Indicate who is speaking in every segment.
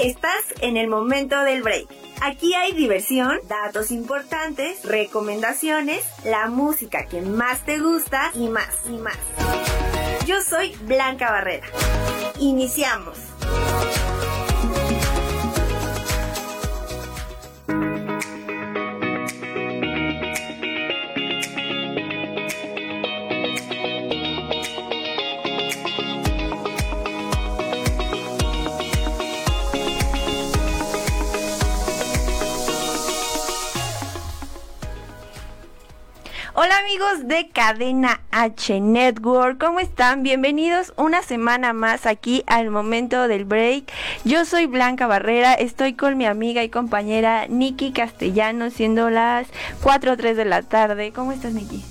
Speaker 1: Estás en el momento del break. Aquí hay diversión, datos importantes, recomendaciones, la música que más te gusta y más y más. Yo soy Blanca Barrera. Iniciamos. Hola amigos de Cadena H Network, ¿cómo están? Bienvenidos una semana más aquí al momento del break. Yo soy Blanca Barrera, estoy con mi amiga y compañera Nikki Castellano, siendo las 4 o 3 de la tarde. ¿Cómo estás, Nikki?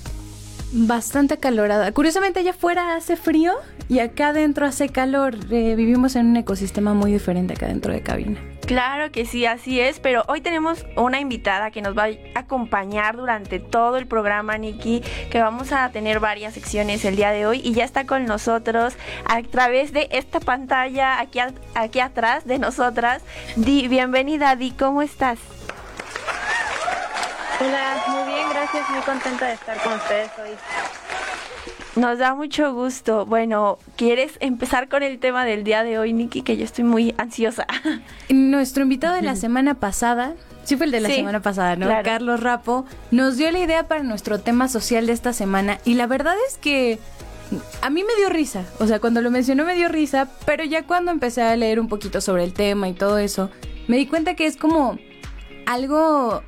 Speaker 2: Bastante calorada. Curiosamente allá afuera hace frío y acá adentro hace calor. Eh, vivimos en un ecosistema muy diferente acá dentro de cabina.
Speaker 1: Claro que sí, así es, pero hoy tenemos una invitada que nos va a acompañar durante todo el programa, Nikki, que vamos a tener varias secciones el día de hoy y ya está con nosotros a través de esta pantalla aquí, aquí atrás de nosotras. Di, bienvenida, Di, ¿cómo estás?
Speaker 3: Hola, muy bien, gracias, muy contenta de estar con ustedes hoy.
Speaker 1: Nos da mucho gusto. Bueno, ¿quieres empezar con el tema del día de hoy, Nikki? Que yo estoy muy ansiosa.
Speaker 2: Nuestro invitado de la semana pasada, sí fue el de la
Speaker 1: Sí,
Speaker 2: semana pasada, ¿no?
Speaker 1: claro.
Speaker 2: Carlos Rapo, nos dio la idea para nuestro tema social de esta semana y la verdad es que a mí me dio risa, o sea, cuando lo mencionó me dio risa, pero ya cuando empecé a leer un poquito sobre el tema y todo eso, me di cuenta que es como algo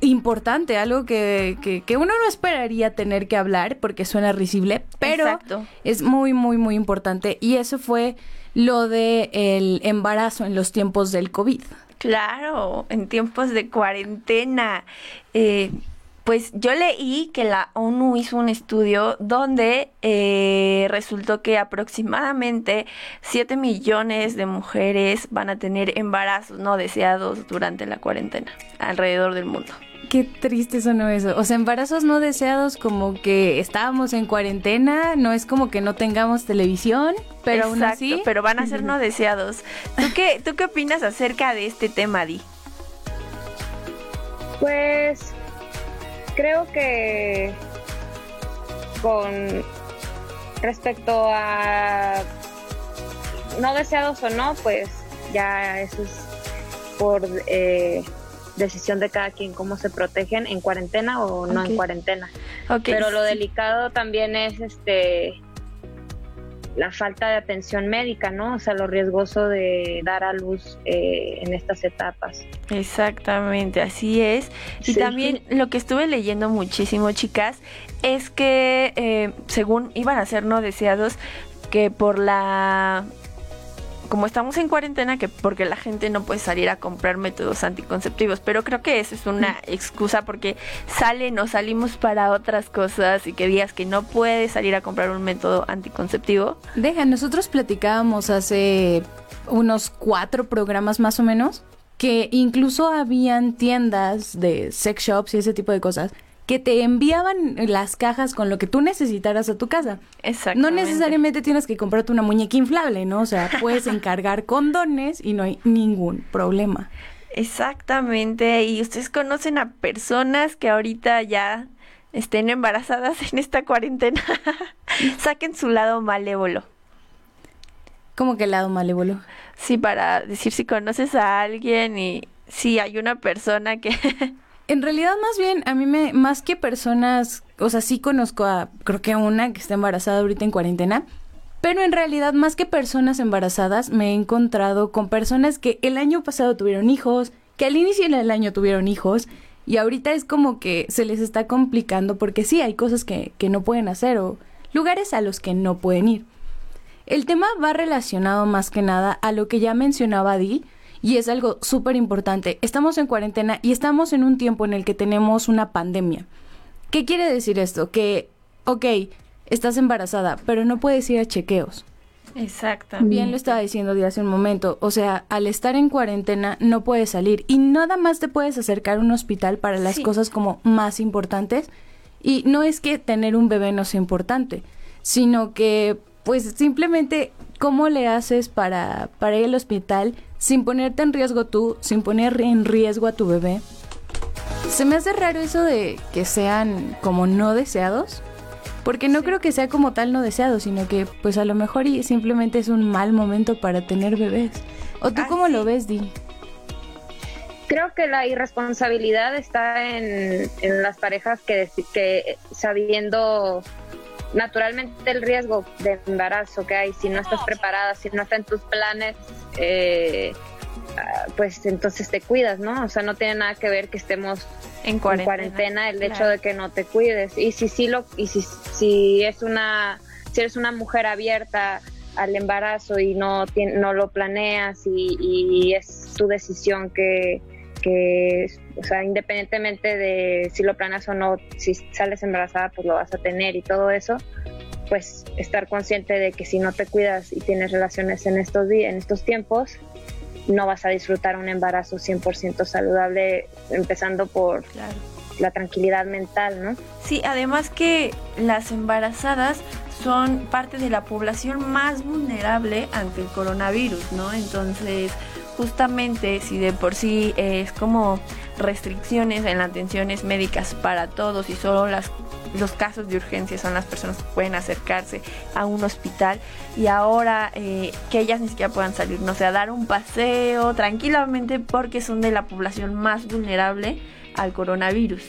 Speaker 2: importante, algo que, que, que uno no esperaría tener que hablar porque suena risible, pero
Speaker 1: Exacto.
Speaker 2: es muy, muy, muy importante y eso fue lo de el embarazo en los tiempos del COVID.
Speaker 1: Claro, en tiempos de cuarentena. Eh, pues yo leí que la ONU hizo un estudio donde eh, resultó que aproximadamente 7 millones de mujeres van a tener embarazos no deseados durante la cuarentena alrededor del mundo.
Speaker 2: Qué triste sonó eso. O sea, embarazos no deseados como que estábamos en cuarentena, no es como que no tengamos televisión, pero aún así...
Speaker 1: pero van a ser no deseados. ¿Tú qué, ¿Tú qué opinas acerca de este tema, Di?
Speaker 3: Pues creo que con respecto a no deseados o no, pues ya eso es por eh, decisión de cada quien cómo se protegen en cuarentena o no en cuarentena. Pero lo delicado también es este la falta de atención médica, ¿no? O sea, lo riesgoso de dar a luz eh, en estas etapas.
Speaker 1: Exactamente, así es. Y
Speaker 3: Sí.
Speaker 1: también lo que estuve leyendo muchísimo, chicas, es que eh, según iban a ser no deseados, que por la... Como estamos en cuarentena, que porque la gente no puede salir a comprar métodos anticonceptivos, pero creo que eso es una excusa porque salen o salimos para otras cosas y que digas que no puedes salir a comprar un método anticonceptivo.
Speaker 2: Deja, nosotros platicábamos hace unos cuatro programas más o menos que incluso habían tiendas de sex shops y ese tipo de cosas que te enviaban las cajas con lo que tú necesitaras a tu casa.
Speaker 1: Exacto.
Speaker 2: No necesariamente tienes que comprarte una muñeca inflable, ¿no? O sea, puedes encargar condones y no hay ningún problema.
Speaker 1: Exactamente, y ustedes conocen a personas que ahorita ya estén embarazadas en esta cuarentena. Saquen su lado malévolo.
Speaker 2: Como que el lado malévolo.
Speaker 1: Sí, para decir si conoces a alguien y si hay una persona que...
Speaker 2: En realidad, más bien, a mí me, más que personas, o sea, sí conozco a, creo que una que está embarazada ahorita en cuarentena, pero en realidad, más que personas embarazadas, me he encontrado con personas que el año pasado tuvieron hijos, que al inicio del año tuvieron hijos, y ahorita es como que se les está complicando porque sí, hay cosas que, que no pueden hacer, o lugares a los que no pueden ir. El tema va relacionado más que nada a lo que ya mencionaba Di, y es algo súper importante. Estamos en cuarentena y estamos en un tiempo en el que tenemos una pandemia. ¿Qué quiere decir esto? Que, ok, estás embarazada, pero no puedes ir a chequeos.
Speaker 1: Exacto.
Speaker 2: Bien lo estaba diciendo de hace un momento. O sea, al estar en cuarentena no puedes salir y nada más te puedes acercar a un hospital para las cosas como más importantes. Y no es que tener un bebé no sea importante, sino que pues simplemente cómo le haces para, para ir al hospital sin ponerte en riesgo tú, sin poner en riesgo a tu bebé. Se me hace raro eso de que sean como no deseados, porque no creo que sea como tal no deseado, sino que pues a lo mejor y simplemente es un mal momento para tener bebés. ¿O tú cómo lo ves, Di?
Speaker 3: Creo que la irresponsabilidad está en, en las parejas que, que sabiendo naturalmente el riesgo de embarazo que hay, si no estás preparada, si no está en tus planes, eh, ah, pues entonces te cuidas, ¿no? O sea, no tiene nada que ver que estemos en cuarentena, el hecho de que no te cuides. Y si sí lo, y si, si es una, si eres una mujer abierta al embarazo y no, no lo planeas y, y es tu decisión que, que, o sea, independientemente de si lo planeas o no, si sales embarazada, pues lo vas a tener y todo eso, pues estar consciente de que si no te cuidas y tienes relaciones en estos días, en estos tiempos, no vas a disfrutar un embarazo 100% saludable, empezando por la tranquilidad mental, ¿no?
Speaker 1: Sí, además que las embarazadas son parte de la población más vulnerable ante el coronavirus, ¿no? Entonces, justamente si de por sí es como restricciones en las atenciones médicas para todos y solo las los casos de urgencia son las personas que pueden acercarse a un hospital y ahora eh, que ellas ni siquiera puedan salir, no sé, a dar un paseo tranquilamente porque son de la población más vulnerable al coronavirus.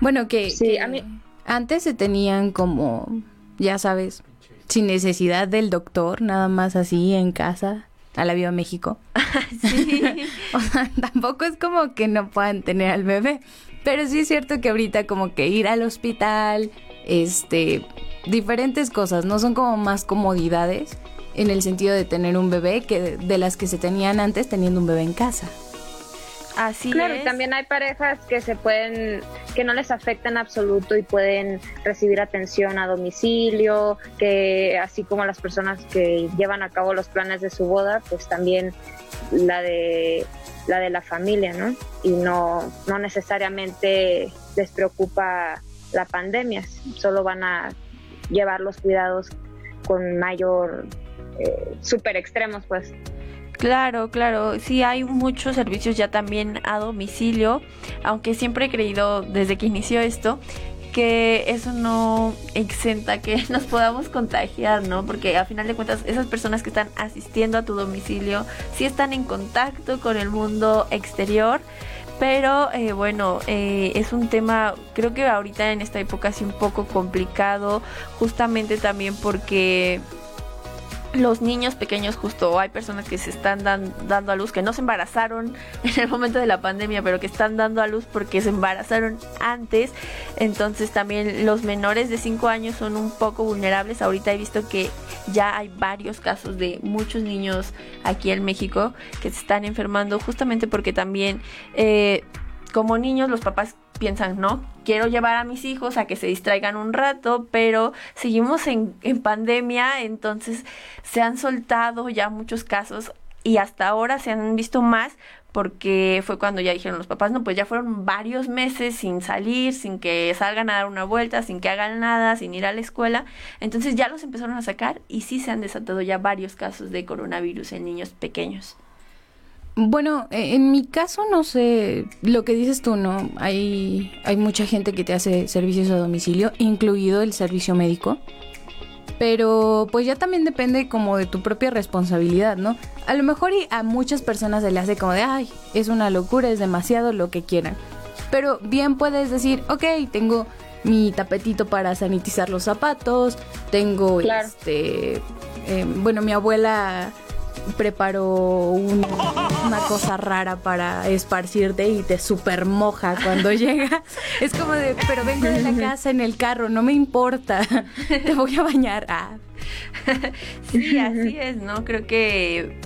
Speaker 2: Bueno, que, sí, a mí... antes se tenían como, ya sabes, sin necesidad del doctor, nada más así en casa, a la Viva México. sí. o sea, tampoco es como que no puedan tener al bebé, pero sí es cierto que ahorita como que ir al hospital, este, diferentes cosas, no son como más comodidades en el sentido de tener un bebé que de las que se tenían antes teniendo un bebé en casa.
Speaker 3: Así claro, y también hay parejas que se pueden, que no les afecta en absoluto y pueden recibir atención a domicilio, que así como las personas que llevan a cabo los planes de su boda, pues también la de la de la familia, ¿no? Y no, no necesariamente les preocupa la pandemia, solo van a llevar los cuidados con mayor, eh, súper extremos, pues.
Speaker 1: Claro, claro, sí hay muchos servicios ya también a domicilio, aunque siempre he creído desde que inició esto que eso no exenta que nos podamos contagiar, ¿no? Porque a final de cuentas esas personas que están asistiendo a tu domicilio sí están en contacto con el mundo exterior. Pero eh, bueno, eh, es un tema, creo que ahorita en esta época sí un poco complicado, justamente también porque los niños pequeños justo hay personas que se están dando a luz que no se embarazaron en el momento de la pandemia pero que están dando a luz porque se embarazaron antes. Entonces también los menores de 5 años son un poco vulnerables. Ahorita he visto que ya hay varios casos de muchos niños aquí en México que se están enfermando justamente porque también eh, como niños los papás piensan, no, quiero llevar a mis hijos a que se distraigan un rato, pero seguimos en, pandemia, entonces se han soltado ya muchos casos y hasta ahora se han visto más porque fue cuando ya dijeron los papás, no, pues ya fueron varios meses sin salir, sin que salgan a dar una vuelta, sin que hagan nada, sin ir a la escuela. Entonces ya los empezaron a sacar y sí se han desatado ya varios casos de coronavirus en niños pequeños.
Speaker 2: Bueno, e, en mi caso no sé, lo que dices tú, ¿no? Hay, hay mucha gente que te hace servicios a domicilio, incluido el servicio médico. Pero pues ya también depende como de tu propia responsabilidad, ¿no? A lo mejor y a muchas personas se le hace como de, ay, es una locura, es demasiado lo que quieran. Pero bien puedes decir, ok, tengo mi tapetito para sanitizar los zapatos, tengo este, eh, bueno, mi abuela preparó una cosa rara para esparcirte y te super moja cuando llega. Es como de, pero vengo de la casa en el carro, no me importa, te voy a bañar. Ah.
Speaker 1: sí, así es, ¿no? Creo que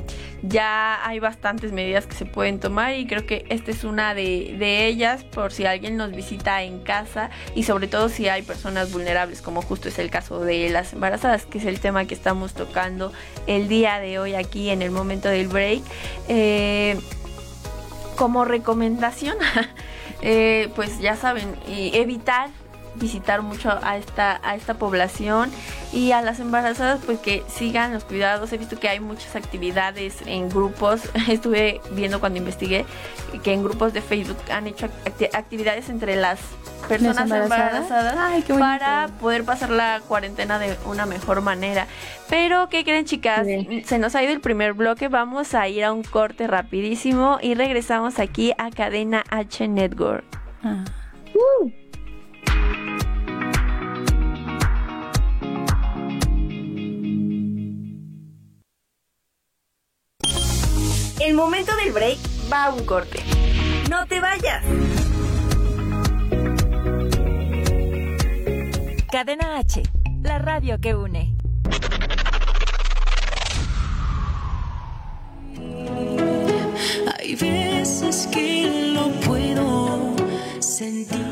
Speaker 1: ya hay bastantes medidas que se pueden tomar y creo que esta es una de, de, ellas por si alguien nos visita en casa y sobre todo si hay personas vulnerables como justo es el caso de las embarazadas que es el tema que estamos tocando el día de hoy aquí en el momento del break. Eh, como recomendación eh, pues ya saben evitar visitar mucho a esta, a esta población y a las embarazadas pues que sigan los cuidados. He visto que hay muchas actividades en grupos, estuve viendo cuando investigué que en grupos de Facebook han hecho actividades entre las personas embarazadas, para poder pasar la cuarentena de una mejor manera. Pero, ¿qué creen chicas? Se nos ha ido el primer bloque, vamos a ir a un corte rapidísimo y regresamos aquí a Cadena H Network. Ah.
Speaker 4: El momento del break va un corte. No te vayas. Cadena H, la radio que une.
Speaker 5: Hay veces que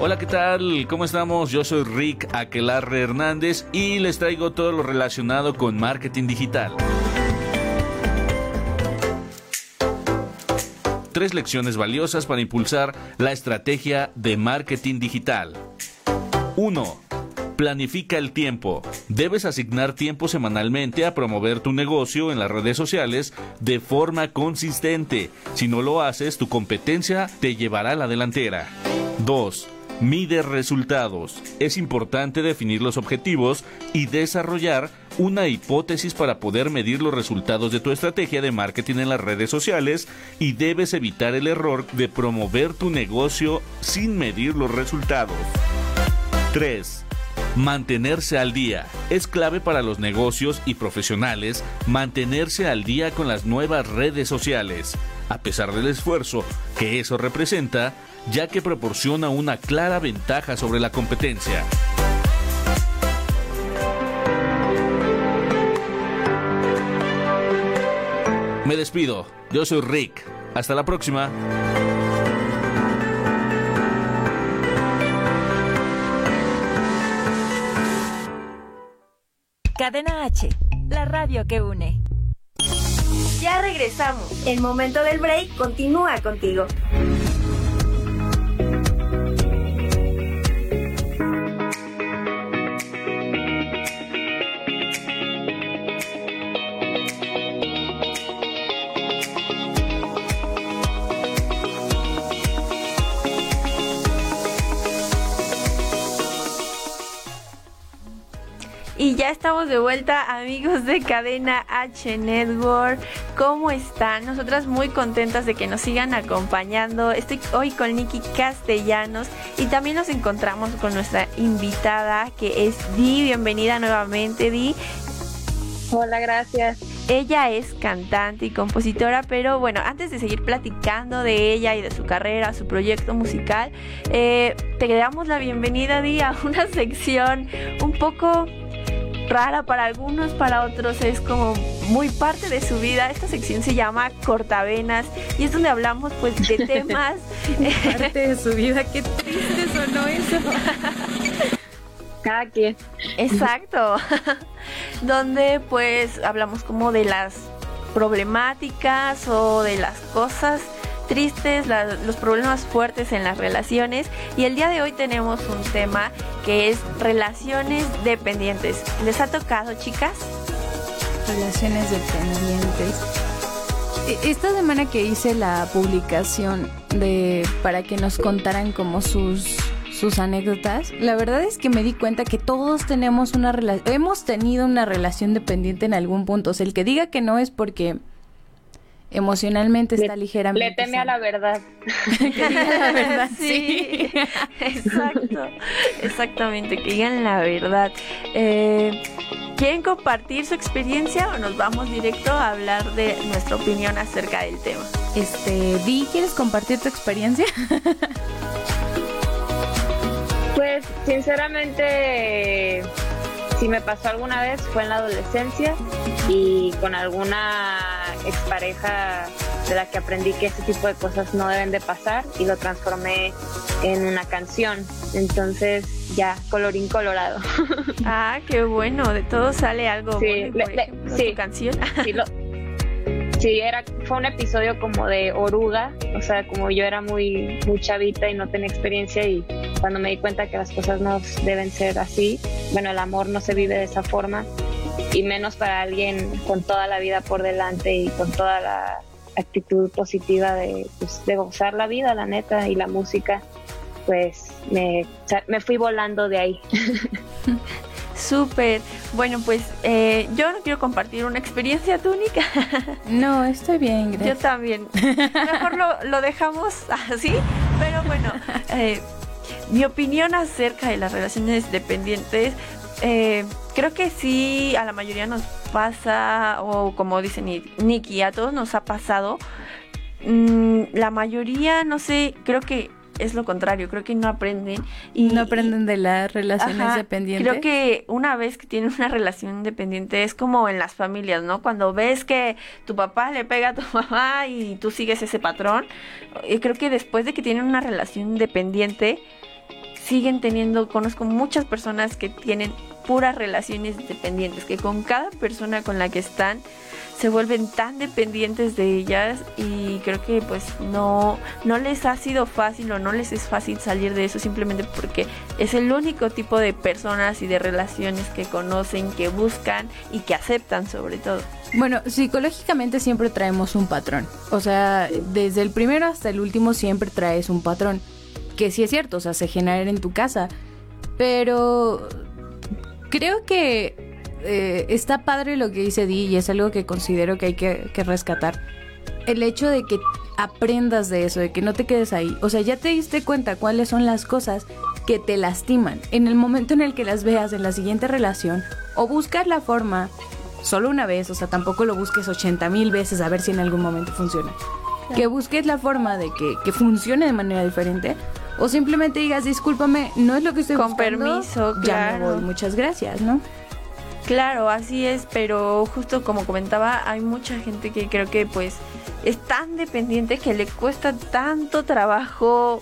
Speaker 6: Hola, ¿qué tal? ¿Cómo estamos? Yo soy Rick Aquelarre Hernández y les traigo todo lo relacionado con marketing digital. Tres lecciones valiosas para impulsar la estrategia de marketing digital. 1 Planifica el tiempo. Debes asignar tiempo semanalmente a promover tu negocio en las redes sociales de forma consistente. Si no lo haces, tu competencia te llevará a la delantera. 2. Mide resultados. Es importante definir los objetivos y desarrollar una hipótesis para poder medir los resultados de tu estrategia de marketing en las redes sociales y debes evitar el error de promover tu negocio sin medir los resultados. 3. Mantenerse al día. Es clave para los negocios y profesionales mantenerse al día con las nuevas redes sociales, a pesar del esfuerzo que eso representa, ya que proporciona una clara ventaja sobre la competencia. Me despido, yo soy Rick. Hasta la próxima.
Speaker 4: Cadena H, la radio que une. Ya regresamos. El momento del break continúa contigo.
Speaker 1: Ya estamos de vuelta, amigos de Cadena H Network. ¿Cómo están? Nosotras muy contentas de que nos sigan acompañando. Estoy hoy con Nikki Castellanos y también nos encontramos con nuestra invitada que es Di. Bienvenida nuevamente, Di.
Speaker 3: Hola, gracias.
Speaker 1: Ella es cantante y compositora, pero bueno, antes de seguir platicando de ella y de su carrera, su proyecto musical, eh, te damos la bienvenida, Di, a una sección un poco rara para algunos, para otros es como muy parte de su vida. Esta sección se llama Cortavenas y es donde hablamos pues de temas.
Speaker 2: parte de su vida, qué triste sonó eso.
Speaker 3: Cada quien.
Speaker 1: Exacto. donde pues hablamos como de las problemáticas o de las cosas tristes, los problemas fuertes en las relaciones y el día de hoy tenemos un tema que es relaciones dependientes. ¿Les ha tocado, chicas?
Speaker 2: Relaciones dependientes. E- Esta semana que hice la publicación de para que nos contaran como sus sus anécdotas, la verdad es que me di cuenta que todos tenemos una hemos tenido una relación dependiente en algún punto. O sea, el que diga que no es porque emocionalmente está ligeramente.
Speaker 3: Le teme a la verdad.
Speaker 2: que diga la verdad,
Speaker 1: sí.
Speaker 2: sí.
Speaker 1: Exacto, exactamente, que digan la verdad. Eh, ¿Quieren compartir su experiencia o nos vamos directo a hablar de nuestra opinión acerca del tema?
Speaker 2: Este, Di, ¿quieres compartir tu experiencia?
Speaker 3: Pues sinceramente, si me pasó alguna vez fue en la adolescencia y con alguna expareja de la que aprendí que ese tipo de cosas no deben de pasar y lo transformé en una canción. Entonces ya, colorín colorado.
Speaker 1: Ah, qué bueno, de todo sale algo
Speaker 3: Sí,
Speaker 1: bueno, por
Speaker 3: le- sí.
Speaker 1: canción.
Speaker 3: Sí, lo- sí, era, fue un episodio como de oruga, o sea, como yo era muy, muy chavita y no tenía experiencia y cuando me di cuenta que las cosas no deben ser así, bueno, el amor no se vive de esa forma y menos para alguien con toda la vida por delante y con toda la actitud positiva de, pues, de gozar la vida, la neta, y la música, pues me, me fui volando de ahí.
Speaker 1: Súper. Bueno, pues eh, yo no quiero compartir una experiencia túnica.
Speaker 2: No, estoy bien,
Speaker 1: Yo
Speaker 2: gracias.
Speaker 1: también. Mejor lo, lo dejamos así. Pero bueno, eh, mi opinión acerca de las relaciones dependientes, eh, creo que sí, a la mayoría nos pasa, o como dice Ni- Nikki, a todos nos ha pasado. Mm, la mayoría, no sé, creo que es lo contrario, creo que no aprenden. Y,
Speaker 2: no aprenden de las relaciones
Speaker 1: Ajá,
Speaker 2: dependientes.
Speaker 1: Creo que una vez que tienen una relación dependiente es como en las familias, ¿no? Cuando ves que tu papá le pega a tu mamá y tú sigues ese patrón, eh, creo que después de que tienen una relación dependiente, siguen teniendo, conozco muchas personas que tienen puras relaciones dependientes, que con cada persona con la que están se vuelven tan dependientes de ellas y creo que pues no, no les ha sido fácil o no les es fácil salir de eso simplemente porque es el único tipo de personas y de relaciones que conocen, que buscan y que aceptan sobre todo.
Speaker 2: Bueno, psicológicamente siempre traemos un patrón. O sea, desde el primero hasta el último siempre traes un patrón. Que sí es cierto, o sea, se genera en tu casa. Pero creo que eh, está padre lo que dice Di y es algo que considero que hay que, que rescatar. El hecho de que aprendas de eso, de que no te quedes ahí. O sea, ya te diste cuenta cuáles son las cosas que te lastiman. En el momento en el que las veas en la siguiente relación, o buscar la forma solo una vez, o sea, tampoco lo busques 80 mil veces a ver si en algún momento funciona. Que busques la forma de que, que funcione de manera diferente. O simplemente digas, discúlpame, no es lo que estoy
Speaker 1: Con
Speaker 2: buscando.
Speaker 1: permiso,
Speaker 2: Ya me voy, muchas gracias, ¿no?
Speaker 1: Claro, así es, pero justo como comentaba, hay mucha gente que creo que pues es tan dependiente que le cuesta tanto trabajo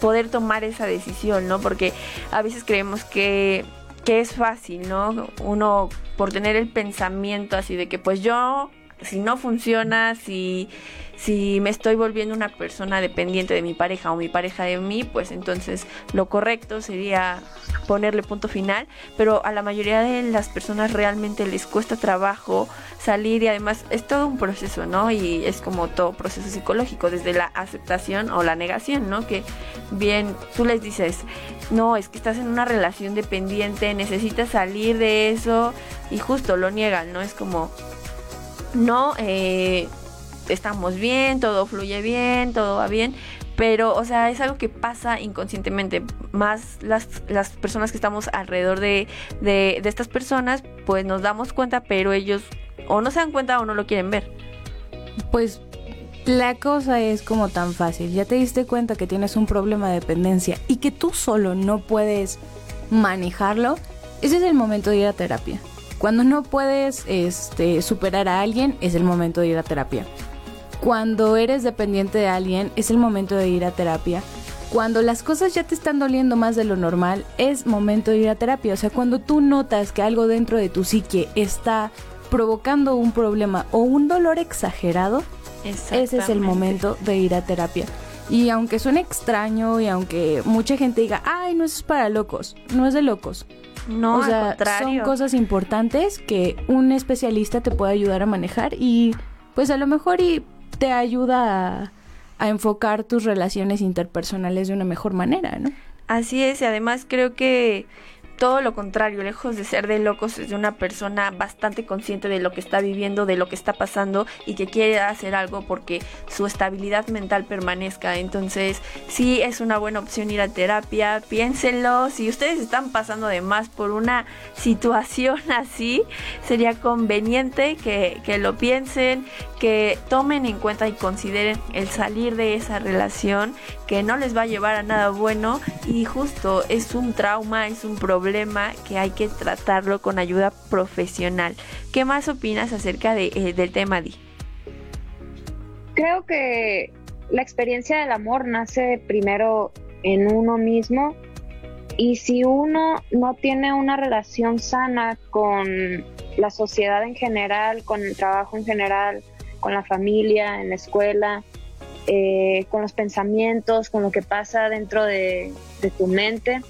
Speaker 1: poder tomar esa decisión, ¿no? Porque a veces creemos que, que es fácil, ¿no? Uno por tener el pensamiento así de que pues yo, si no funciona, si, si me estoy volviendo una persona dependiente de mi pareja o mi pareja de mí, pues entonces lo correcto sería ponerle punto final, pero a la mayoría de las personas realmente les cuesta trabajo salir y además es todo un proceso, ¿no? Y es como todo proceso psicológico, desde la aceptación o la negación, ¿no? Que bien, tú les dices, no, es que estás en una relación dependiente, necesitas salir de eso y justo lo niegan, ¿no? Es como, no, eh, estamos bien, todo fluye bien, todo va bien, pero, o sea, es algo que pasa inconscientemente. Más las, las personas que estamos alrededor de, de, de estas personas, pues nos damos cuenta, pero ellos o no se dan cuenta o no lo quieren ver.
Speaker 2: Pues la cosa es como tan fácil. Ya te diste cuenta que tienes un problema de dependencia y que tú solo no puedes manejarlo. Ese es el momento de ir a terapia. Cuando no puedes este, superar a alguien, es el momento de ir a terapia. Cuando eres dependiente de alguien, es el momento de ir a terapia. Cuando las cosas ya te están doliendo más de lo normal, es momento de ir a terapia. O sea, cuando tú notas que algo dentro de tu psique está provocando un problema o un dolor exagerado, ese es el momento de ir a terapia. Y aunque suene extraño y aunque mucha gente diga, ay, no eso es para locos, no es de locos.
Speaker 1: No,
Speaker 2: o
Speaker 1: al
Speaker 2: sea, son
Speaker 1: contrario.
Speaker 2: cosas importantes que un especialista te puede ayudar a manejar y pues a lo mejor y te ayuda a, a enfocar tus relaciones interpersonales de una mejor manera, ¿no?
Speaker 1: Así es, y además creo que todo lo contrario, lejos de ser de locos, es de una persona bastante consciente de lo que está viviendo, de lo que está pasando y que quiere hacer algo porque su estabilidad mental permanezca. Entonces, sí es una buena opción ir a terapia, piénsenlo. Si ustedes están pasando de más por una situación así, sería conveniente que, que lo piensen, que tomen en cuenta y consideren el salir de esa relación que no les va a llevar a nada bueno y justo es un trauma, es un problema que hay que tratarlo con ayuda profesional. ¿Qué más opinas acerca de, eh, del tema, Di?
Speaker 3: Creo que la experiencia del amor nace primero en uno mismo y si uno no tiene una relación sana con la sociedad en general, con el trabajo en general, con la familia, en la escuela, eh, con los pensamientos, con lo que pasa dentro de, de tu mente,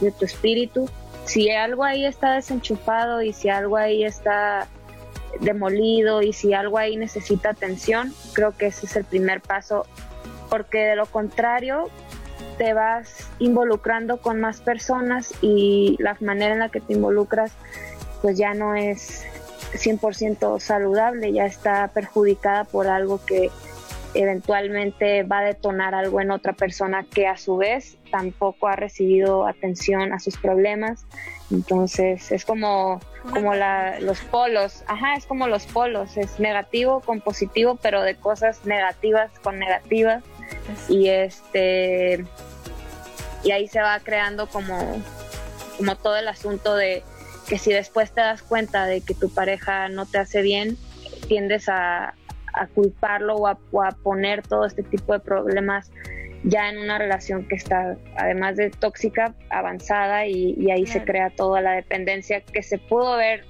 Speaker 3: de tu espíritu, si algo ahí está desenchufado y si algo ahí está demolido y si algo ahí necesita atención, creo que ese es el primer paso, porque de lo contrario te vas involucrando con más personas y la manera en la que te involucras pues ya no es 100% saludable, ya está perjudicada por algo que eventualmente va a detonar algo en otra persona que a su vez tampoco ha recibido atención a sus problemas. Entonces es como, como la, los polos, ajá, es como los polos, es negativo con positivo, pero de cosas negativas con negativas. Y este y ahí se va creando como, como todo el asunto de que si después te das cuenta de que tu pareja no te hace bien, tiendes a, a culparlo o a, o a poner todo este tipo de problemas ya en una relación que está, además de tóxica, avanzada y, y ahí se crea toda la dependencia que se pudo haber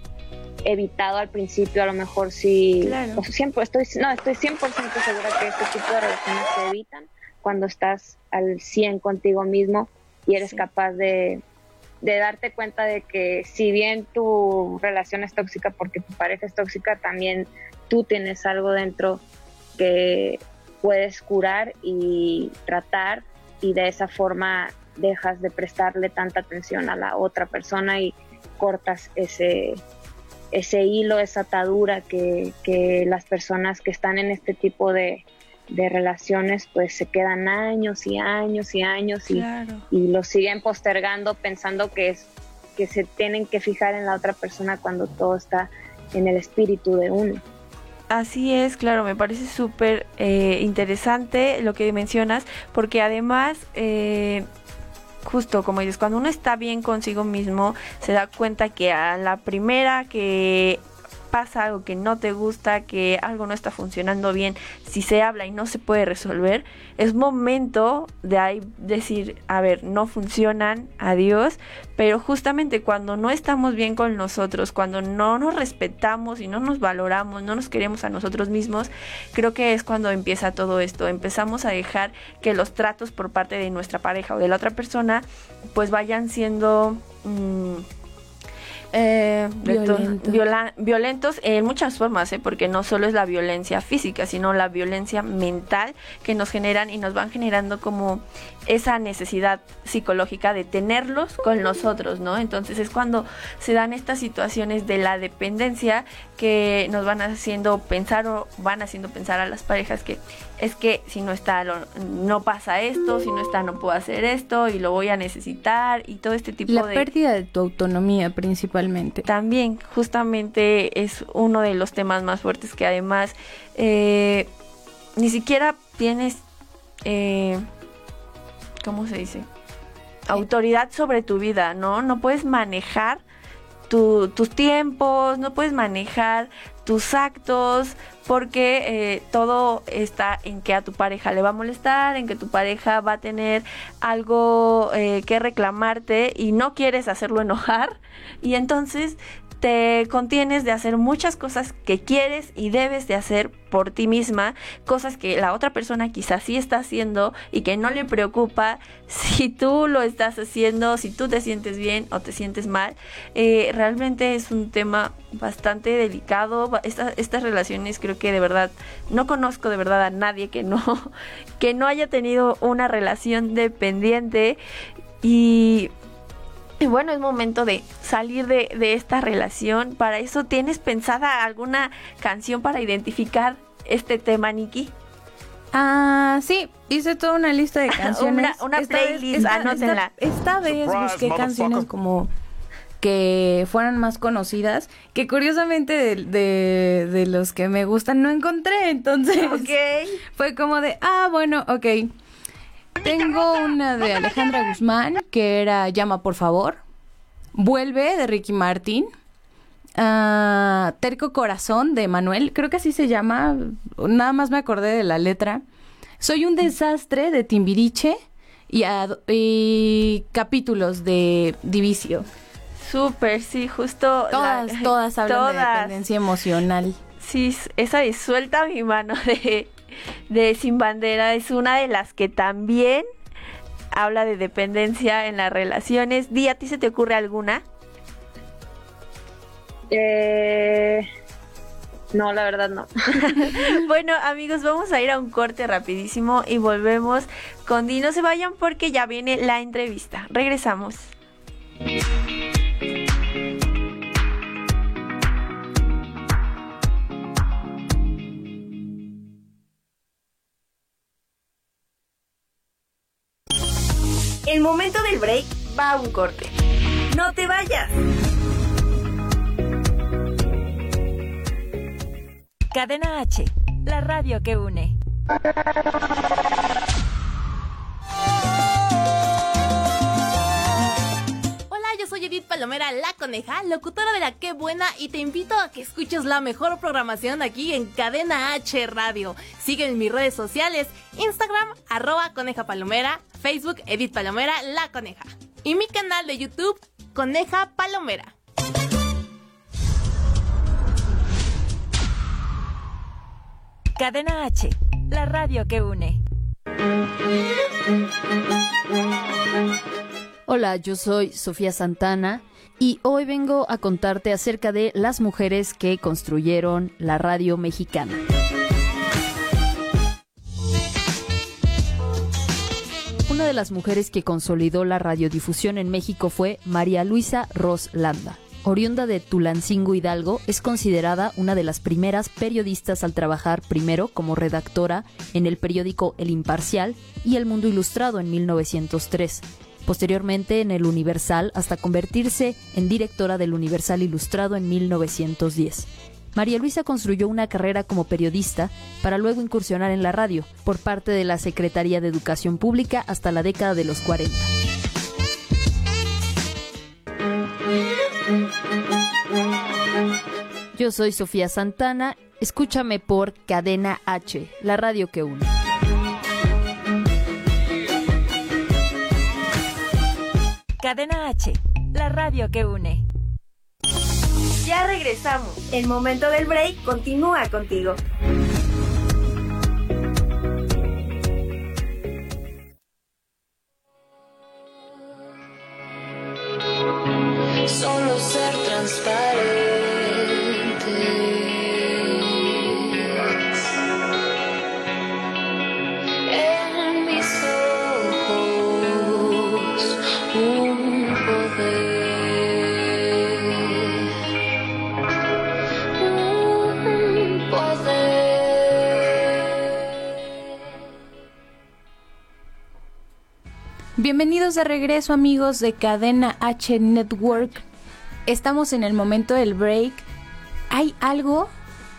Speaker 3: evitado al principio, a lo mejor
Speaker 1: Claro.
Speaker 3: o siempre estoy, no, estoy 100% segura que este tipo de relaciones se evitan cuando estás al 100 contigo mismo y eres
Speaker 1: Sí.
Speaker 3: capaz de, de darte cuenta de que si bien tu relación es tóxica porque tu pareja es tóxica, también tú tienes algo dentro que puedes curar y tratar y de esa forma dejas de prestarle tanta atención a la otra persona y cortas ese ese hilo, esa atadura que, que las personas que están en este tipo de, de relaciones pues se quedan años y años y años y,
Speaker 1: Claro.
Speaker 3: y lo siguen postergando pensando que es que se tienen que fijar en la otra persona cuando todo está en el espíritu de uno.
Speaker 1: Así es, claro, me parece súper eh, interesante lo que mencionas, porque además, eh, justo como dices, cuando uno está bien consigo mismo, se da cuenta que a la primera que pasa algo que no te gusta, que algo no está funcionando bien, si se habla y no se puede resolver, es momento de ahí decir, a ver, no funcionan, adiós, pero justamente cuando no estamos bien con nosotros, cuando no nos respetamos y no nos valoramos, no nos queremos a nosotros mismos, creo que es cuando empieza todo esto. Empezamos a dejar que los tratos por parte de nuestra pareja o de la otra persona pues vayan siendo... mm, eh,
Speaker 2: Violentos.
Speaker 1: viola- violentos en muchas formas, ¿eh? porque no solo es la violencia física, sino la violencia mental que nos generan y nos van generando como esa necesidad psicológica de tenerlos con nosotros, ¿no? Entonces es cuando se dan estas situaciones de la dependencia que nos van haciendo pensar o van haciendo pensar a las parejas que es que si no está lo- no pasa esto, si no está no puedo hacer esto y lo voy a necesitar y todo este tipo
Speaker 2: La
Speaker 1: de
Speaker 2: pérdida de tu autonomía principalmente.
Speaker 1: También justamente es uno de los temas más fuertes que además eh, ni siquiera tienes eh, ¿cómo se dice? autoridad sobre tu vida, ¿no? No puedes manejar tu- tus tiempos, no puedes manejar tus actos, porque eh, todo está en que a tu pareja le va a molestar, en que tu pareja va a tener algo eh, que reclamarte y no quieres hacerlo enojar, y entonces te contienes de hacer muchas cosas que quieres y debes de hacer por ti misma, cosas que la otra persona quizás sí está haciendo y que no le preocupa si tú lo estás haciendo, si tú te sientes bien o te sientes mal. Eh, realmente es un tema bastante delicado. estas relaciones creo que de verdad no conozco de verdad a nadie que no que no haya tenido una relación dependiente y y bueno, es momento de salir de, esta relación. Para eso, ¿tienes pensada alguna canción para identificar este tema, Nikki?
Speaker 2: Ah, sí, hice toda una lista de canciones.
Speaker 1: una, playlist, anótenla.
Speaker 2: Esta, vez busqué canciones como que fueran más conocidas, que curiosamente de, de, los que me gustan no encontré, entonces fue como de, ah, bueno, ok. Tengo una de Alejandra Guzmán, que era Llama por favor. Vuelve de Ricky Martin. Ah, Terco Corazón de Manuel, creo que así se llama. Nada más me acordé de la letra. Soy un desastre de Timbiriche y, capítulos de Divicio.
Speaker 1: Súper, sí, justo.
Speaker 2: Todas, todas hablan de dependencia emocional.
Speaker 1: Sí, esa de suelta mi mano de de Sin Bandera es una de las que también habla de dependencia en las relaciones. Di, ¿a ti se te ocurre alguna?
Speaker 3: Eh, no, la verdad no.
Speaker 1: bueno, amigos, vamos a ir a un corte rapidísimo y volvemos con Di. No se vayan porque ya viene la entrevista. Regresamos. El momento del break va a un corte. ¡No te vayas!
Speaker 4: Cadena H, la radio que une.
Speaker 7: Edith Palomera, la coneja, locutora de la Qué Buena, y te invito a que escuches la mejor programación aquí en Cadena H Radio. Sigue en mis redes sociales, Instagram, arroba coneja palomera, Facebook, Edith Palomera, la coneja. Y mi canal de YouTube, Coneja Palomera.
Speaker 4: Cadena H, la radio que une.
Speaker 8: Hola, yo soy Sofía Santana y hoy vengo a contarte acerca de las mujeres que construyeron la radio mexicana. Una de las mujeres que consolidó la radiodifusión en México fue María Luisa Ros Landa. Oriunda de Tulancingo Hidalgo, es considerada una de las primeras periodistas al trabajar primero como redactora en el periódico El Imparcial y El Mundo Ilustrado en 1903 posteriormente en el Universal hasta convertirse en directora del Universal Ilustrado en 1910. María Luisa construyó una carrera como periodista para luego incursionar en la radio por parte de la Secretaría de Educación Pública hasta la década de los 40. Yo soy Sofía Santana, escúchame por Cadena H, la radio que une.
Speaker 4: Cadena H, la radio que une.
Speaker 1: Ya regresamos. El momento del break continúa contigo.
Speaker 5: Solo ser transparente.
Speaker 2: Bienvenidos de regreso amigos de Cadena H Network. Estamos en el momento del break. Hay algo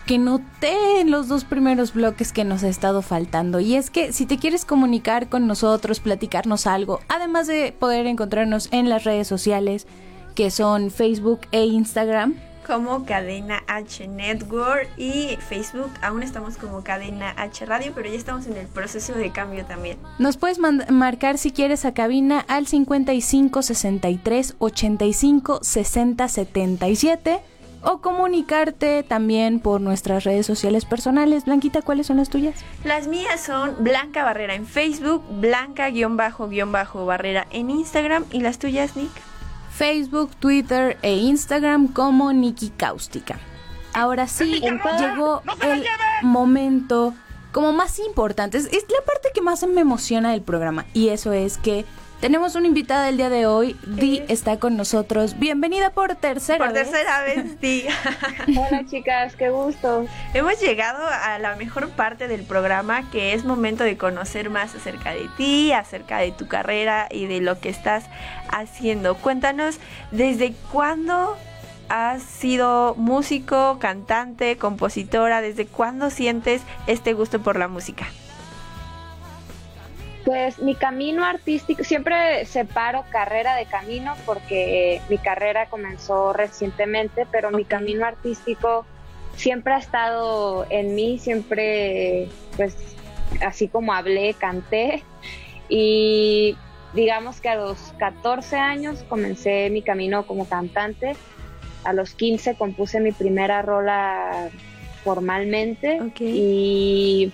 Speaker 2: que noté en los dos primeros bloques que nos ha estado faltando. Y es que si te quieres comunicar con nosotros, platicarnos algo, además de poder encontrarnos en las redes sociales que son Facebook e Instagram
Speaker 9: como Cadena H Network y Facebook aún estamos como Cadena H Radio, pero ya estamos en el proceso de cambio también.
Speaker 2: Nos puedes marcar si quieres a cabina al 55 63 85 60 77 o comunicarte también por nuestras redes sociales personales. Blanquita, ¿cuáles son las tuyas?
Speaker 9: Las mías son Blanca Barrera en Facebook, Blanca-Barrera en Instagram y las tuyas, Nick.
Speaker 2: Facebook, Twitter e Instagram como Nikki Cáustica. Ahora sí, llegó el momento como más importante. Es, es la parte que más me emociona del programa y eso es que tenemos una invitada el día de hoy. Di está con nosotros. Bienvenida por tercera
Speaker 9: vez. Por tercera vez, Di.
Speaker 3: Hola chicas, qué gusto.
Speaker 9: Hemos llegado a la mejor parte del programa que es momento de conocer más acerca de ti, acerca de tu carrera y de lo que estás haciendo. Cuéntanos, ¿desde cuándo has sido músico, cantante, compositora? ¿Desde cuándo sientes este gusto por la música?
Speaker 3: Pues mi camino artístico, siempre separo carrera de camino porque mi carrera comenzó recientemente, pero mi camino artístico siempre ha estado en mí, siempre pues así como hablé, canté. Y digamos que a los 14 años comencé mi camino como cantante, a los 15 compuse mi primera rola formalmente y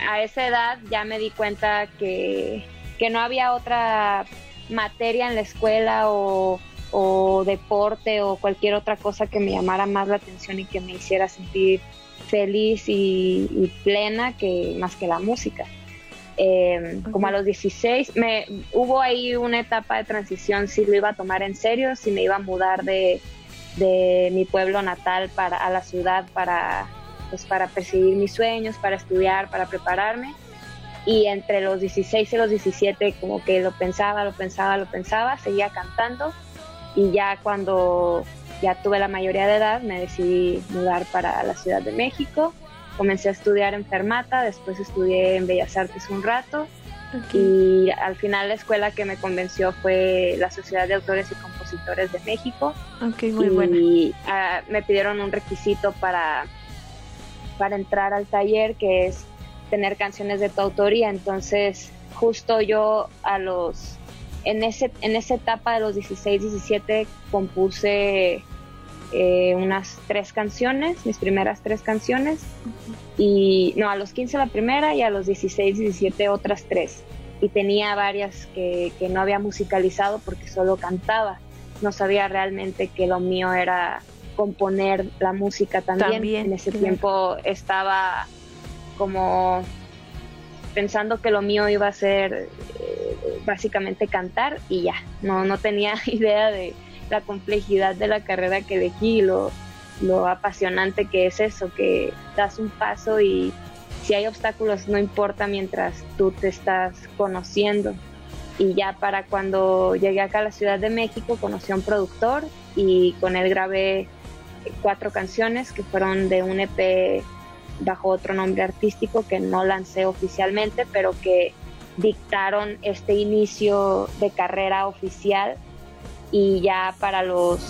Speaker 3: a esa edad ya me di cuenta que, no había otra materia en la escuela o, deporte o cualquier otra cosa que me llamara más la atención y que me hiciera sentir feliz y, plena que más que la música. Em, como a los 16, me, hubo ahí una etapa de transición si lo iba a tomar en serio, si me iba a mudar de, de mi pueblo natal para, a la ciudad para pues para perseguir mis sueños, para estudiar, para prepararme. Y entre los 16 y los 17 como que lo pensaba, lo pensaba, lo pensaba, seguía cantando y ya cuando ya tuve la mayoría de edad me decidí mudar para la Ciudad de México. Comencé a estudiar en Fermata, después estudié en Bellas Artes un rato y al final la escuela que me convenció fue la Sociedad de Autores y Compositores de México.
Speaker 9: muy
Speaker 3: y ah, me pidieron un requisito para para entrar al taller, que es tener canciones de tu autoría. Entonces, justo yo a los, en, ese, en esa etapa de los 16, 17, compuse eh, unas tres canciones, mis primeras tres canciones. Y no, a los 15 la primera y a los 16, 17 otras tres. Y tenía varias que, que no había musicalizado porque solo cantaba. No sabía realmente que lo mío era componer la música también. en ese tiempo estaba como pensando que lo mío iba a ser eh, básicamente cantar y ya, no, no tenía idea de la complejidad de la carrera que elegí, lo, lo apasionante que es eso, que das un paso y si hay obstáculos no importa mientras tú te estás conociendo. Y ya para cuando llegué acá a la Ciudad de México conocí a un productor y con él grabé cuatro canciones que fueron de un EP bajo otro nombre artístico que no lancé oficialmente, pero que dictaron este inicio de carrera oficial. Y ya para los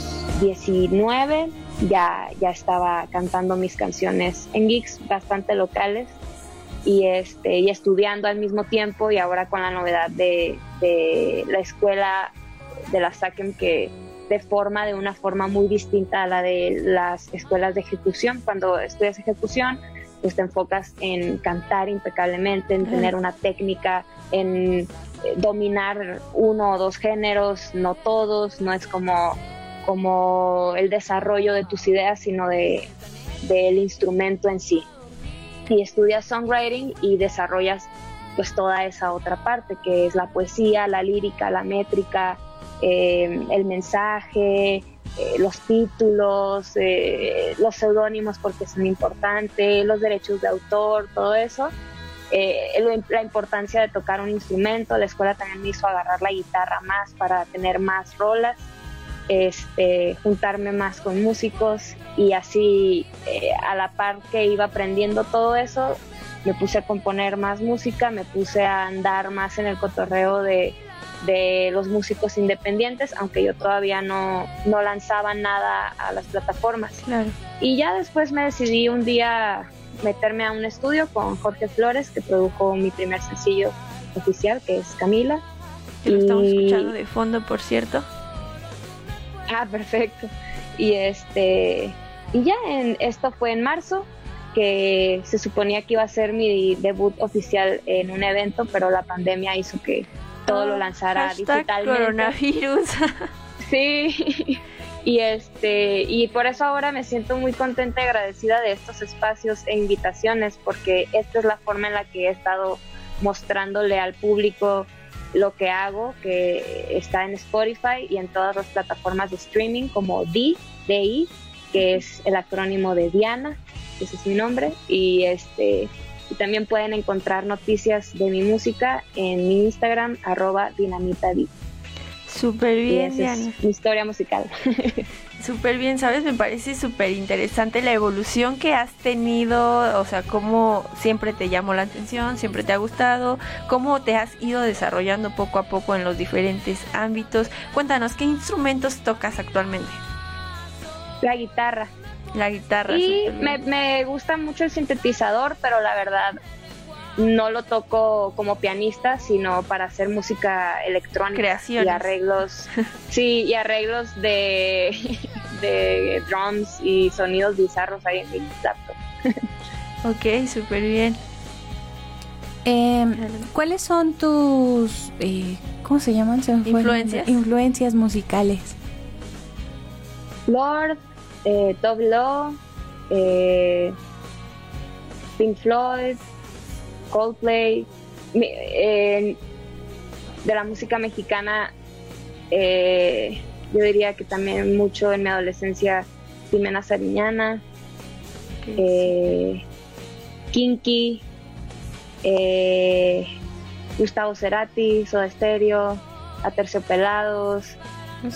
Speaker 3: 19 ya, ya estaba cantando mis canciones en gigs bastante locales y, este, y estudiando al mismo tiempo y ahora con la novedad de, de la escuela de la SACEM que de forma, de una forma muy distinta a la de las escuelas de ejecución. Cuando estudias ejecución, pues te enfocas en cantar impecablemente, en tener una técnica, en eh, dominar uno o dos géneros, no todos, no es como, como el desarrollo de tus ideas, sino de, del instrumento en sí. Y estudias songwriting y desarrollas pues toda esa otra parte que es la poesía, la lírica, la métrica, eh, el mensaje, eh, los títulos, eh, los seudónimos porque son importantes, los derechos de autor, todo eso. la importancia de tocar un instrumento, la escuela también me hizo agarrar la guitarra más para tener más rolas, este, juntarme más con músicos y así a la par que iba aprendiendo todo eso, me puse a componer más música, me puse a andar más en el cotorreo de de los músicos independientes, aunque yo todavía no, no lanzaba nada a las plataformas.
Speaker 1: Claro.
Speaker 3: Y ya después me decidí un día meterme a un estudio con Jorge Flores, que produjo mi primer sencillo oficial, que es Camila.
Speaker 1: Que lo estamos escuchando de fondo, por cierto.
Speaker 3: Ah, perfecto. Y este y ya en esto fue en marzo que se suponía que iba a ser mi debut oficial en un evento, pero la pandemia hizo que todo lo lanzara
Speaker 1: Ah, Hashtag
Speaker 3: digitalmente.
Speaker 1: coronavirus.
Speaker 3: Sí. Y este y por eso ahora me siento muy contenta y agradecida de estos espacios e invitaciones porque esta es la forma en la que he estado mostrándole al público lo que hago, que está en Spotify y en todas las plataformas de streaming como D, DI, que es el acrónimo de Diana, ese es mi nombre, y este y también pueden encontrar noticias de mi música en mi Instagram, arroba dinamita.d.
Speaker 1: Súper
Speaker 3: Y
Speaker 1: bien,
Speaker 3: esa
Speaker 1: Diana.
Speaker 3: es mi historia musical.
Speaker 1: Súper bien, ¿sabes? Me parece súper interesante la evolución que has tenido, o sea, cómo siempre te llamó la atención, siempre te ha gustado, cómo te has ido desarrollando poco a poco en los diferentes ámbitos. Cuéntanos, ¿qué instrumentos tocas actualmente?
Speaker 3: La guitarra.
Speaker 1: La guitarra.
Speaker 3: Y me, me gusta mucho el sintetizador, pero la verdad no lo toco como pianista, sino para hacer música electrónica
Speaker 1: Creaciones.
Speaker 3: y arreglos, sí, y arreglos de, de drums y sonidos bizarros ahí en mi laptop.
Speaker 1: Ok, súper bien.
Speaker 2: Em, ¿Cuáles son tus, eh, cómo se llaman? Se.
Speaker 1: Influencias.
Speaker 2: Influencias musicales.
Speaker 3: Lord, eh, Tove Lo, eh, Pink Floyd, Coldplay, eh, de la música mexicana, eh, yo diría que también mucho en mi adolescencia, Jimena Sariñana, eh, Kinky, eh, Gustavo Cerati, Soda Stereo, Aterciopelados,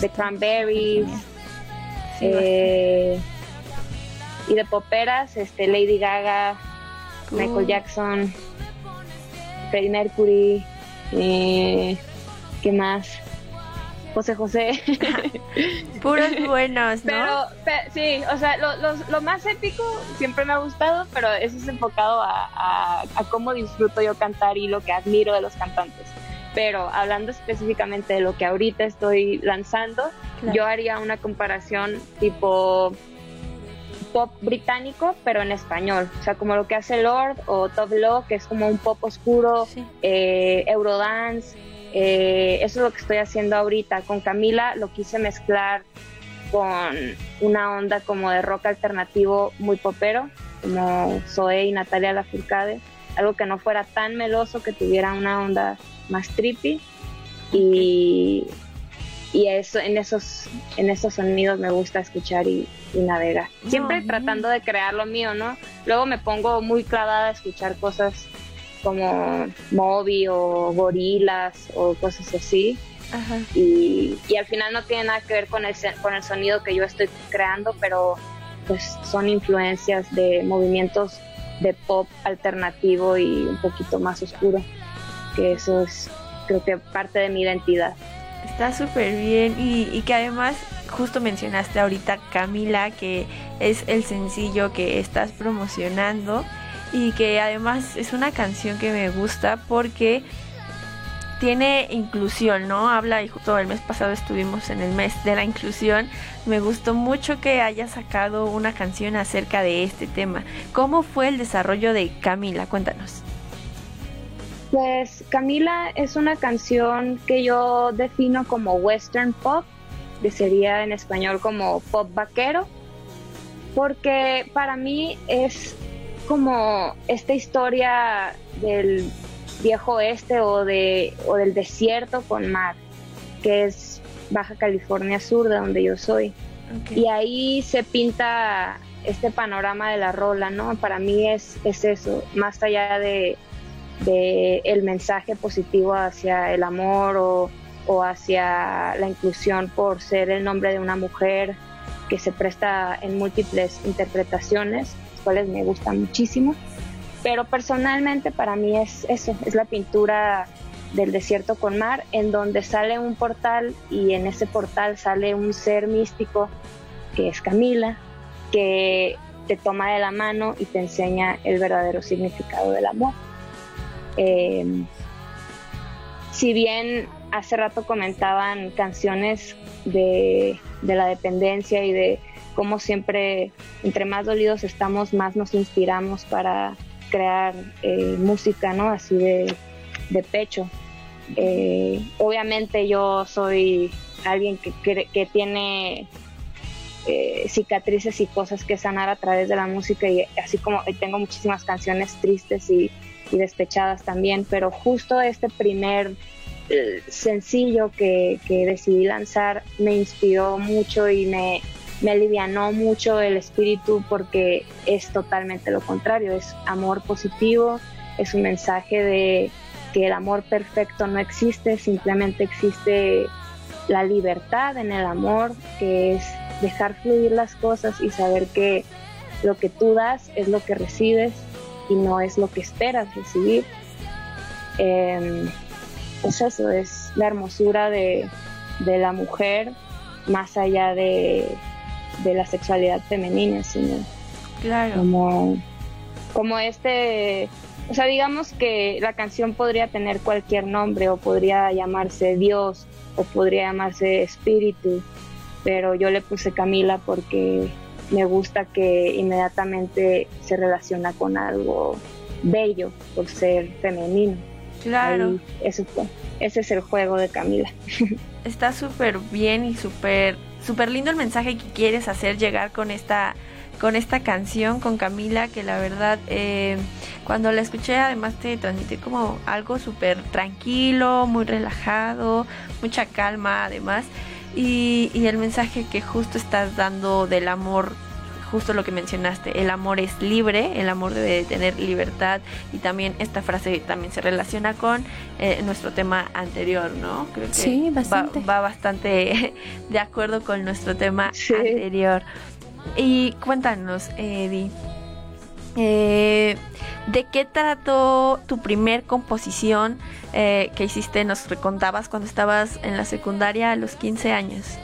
Speaker 3: The Cranberries,
Speaker 1: Sí,
Speaker 3: eh, y de poperas, este, Lady Gaga, Michael
Speaker 1: Cool.
Speaker 3: Jackson, Freddie Mercury, eh, ¿qué más? José José.
Speaker 1: Puros buenos, ¿no?
Speaker 3: Pero, pe- sí, o sea, lo, lo más épico siempre me ha gustado, pero eso es enfocado a, a- a cómo disfruto yo cantar y lo que admiro de los cantantes. Pero hablando específicamente de lo que ahorita estoy lanzando,
Speaker 1: Claro.
Speaker 3: yo haría una comparación tipo pop británico, pero en español. O sea, como lo que hace Lord o Top Lo, que es como un pop oscuro,
Speaker 1: Sí.
Speaker 3: eh, Eurodance. eh, eso es lo que estoy haciendo ahorita. Con Camila lo quise mezclar con una onda como de rock alternativo muy popero, como Zoe y Natalia Lafourcade. Algo que no fuera tan meloso, que tuviera una onda más trippy. Y, y eso, en, esos, en esos sonidos me gusta escuchar y, y navegar. Siempre
Speaker 1: No,
Speaker 3: tratando de crear lo mío, ¿no? Luego me pongo muy clavada a escuchar cosas como Moby o Gorilas o cosas así.
Speaker 1: Ajá.
Speaker 3: Y, y al final no tiene nada que ver con el, con el sonido que yo estoy creando, pero pues son influencias de movimientos de pop alternativo y un poquito más oscuro, que eso es creo que parte de mi identidad.
Speaker 1: Está súper bien y, y que además justo mencionaste ahorita Camila que es el sencillo que estás promocionando y que además es una canción que me gusta porque tiene inclusión, ¿no? Habla y justo el mes pasado estuvimos en el mes de la inclusión. Me gustó mucho que haya sacado una canción acerca de este tema. ¿Cómo fue el desarrollo de Camila? Cuéntanos.
Speaker 3: Pues Camila es una canción que yo defino como western pop, que sería en español como pop vaquero, porque para mí es como esta historia del viejo oeste o, de, o del desierto con mar, que es Baja California Sur, de donde yo soy. Y ahí se pinta este panorama de la rola, ¿no? Para mí es, es eso, más allá de, de el mensaje positivo hacia el amor o, o hacia la inclusión por ser el nombre de una mujer que se presta en múltiples interpretaciones, las cuales me gustan muchísimo. Pero personalmente para mí es eso, es la pintura del desierto con mar, en donde sale un portal y en ese portal sale un ser místico que es Camila, que te toma de la mano y te enseña el verdadero significado del amor. Eh, si bien hace rato comentaban canciones de, la dependencia y de cómo siempre, entre más dolidos estamos, más nos inspiramos para crear eh, música, ¿no? Así de, pecho. Eh, obviamente yo soy alguien que, que, tiene eh, cicatrices y cosas que sanar a través de la música y así como tengo muchísimas canciones tristes y, y despechadas también, pero justo este primer sencillo que, decidí lanzar me inspiró mucho y me, me alivianó mucho el espíritu porque es totalmente lo contrario, es amor positivo, es un mensaje de que el amor perfecto no existe, simplemente existe la libertad en el amor, que es dejar fluir las cosas y saber que lo que tú das es lo que recibes y no es lo que esperas recibir. Em, es eso, es la hermosura de, la mujer más allá de, la sexualidad femenina, sino
Speaker 1: claro.
Speaker 3: como, como este, o sea, digamos que la canción podría tener cualquier nombre o podría llamarse Dios o podría llamarse Espíritu, pero yo le puse Camila porque me gusta que inmediatamente se relaciona con algo bello por ser femenino.
Speaker 1: Claro.
Speaker 3: ese, ese es el juego de Camila.
Speaker 1: Está súper bien y súper súper lindo el mensaje que quieres hacer llegar con esta con esta canción con Camila que la verdad eh, cuando la escuché además te transmití como algo súper tranquilo muy relajado mucha calma además. Y, y el mensaje que justo estás dando del amor justo lo que mencionaste, el amor es libre, el amor debe tener libertad y también esta frase también se relaciona con eh, nuestro tema anterior, ¿no?
Speaker 2: Creo que sí, bastante.
Speaker 1: Va, bastante de acuerdo con nuestro tema anterior. Y cuéntanos, Eddie. Eh, ¿De qué trató tu primer composición eh, que hiciste? Nos contabas cuando estabas en la secundaria a los 15 años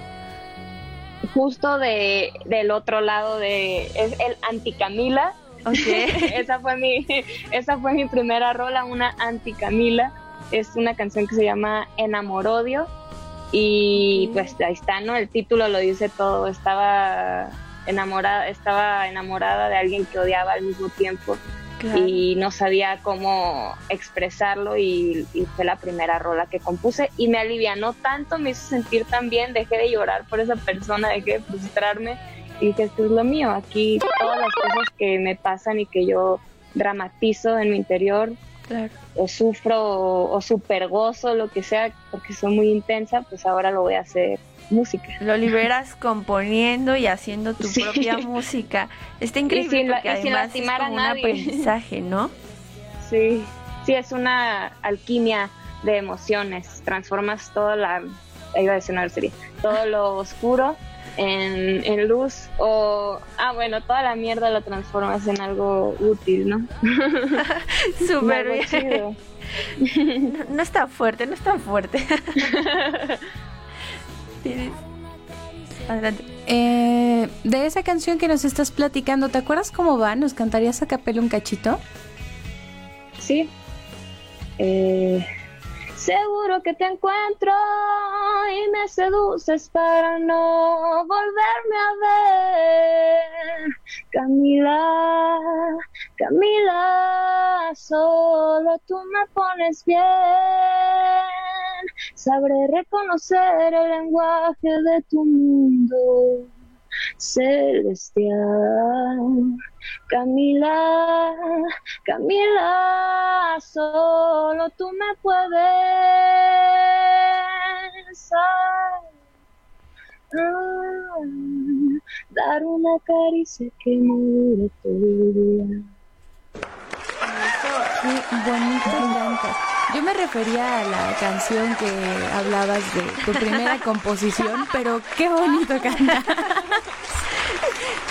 Speaker 3: justo de, del otro lado de es el anticamila.
Speaker 1: Okay.
Speaker 3: esa fue mi esa fue mi primera rola, una anticamila. Es una canción que se llama Enamorodio y pues ahí está, ¿no? El título lo dice todo. Estaba enamorada, estaba enamorada de alguien que odiaba al mismo tiempo y no sabía cómo expresarlo y, fue la primera rola que compuse y me alivianó tanto, me hizo sentir tan bien, dejé de llorar por esa persona, dejé de frustrarme y dije, esto es lo mío, aquí todas las cosas que me pasan y que yo dramatizo en mi interior o sufro o, o super gozo, lo que sea, porque soy muy intensa, pues ahora lo voy a hacer música.
Speaker 1: Lo liberas componiendo y haciendo tu propia música. Está increíble porque además es como un aprendizaje, ¿no?
Speaker 3: Sí, sí, es una alquimia de emociones. Transformas toda la, iba a decir una serie, todo lo oscuro en, en, luz o, ah, bueno, toda la mierda la transformas en algo útil, ¿no?
Speaker 1: Súper bien. No, no está fuerte, no está fuerte.
Speaker 2: Adelante. Eh, de esa canción que nos estás platicando, ¿te acuerdas cómo va? ¿Nos cantarías a capela un cachito?
Speaker 3: Sí. Eh, seguro que te encuentro y me seduces para no volverme a ver. Camila, Camila, solo tú me pones bien sabré reconocer el lenguaje de tu mundo celestial. Camila, Camila, solo tú me puedes dar una caricia que me dure todo el día.
Speaker 2: Qué bonito yo me refería a la canción que hablabas de tu primera composición, pero qué bonito cantar.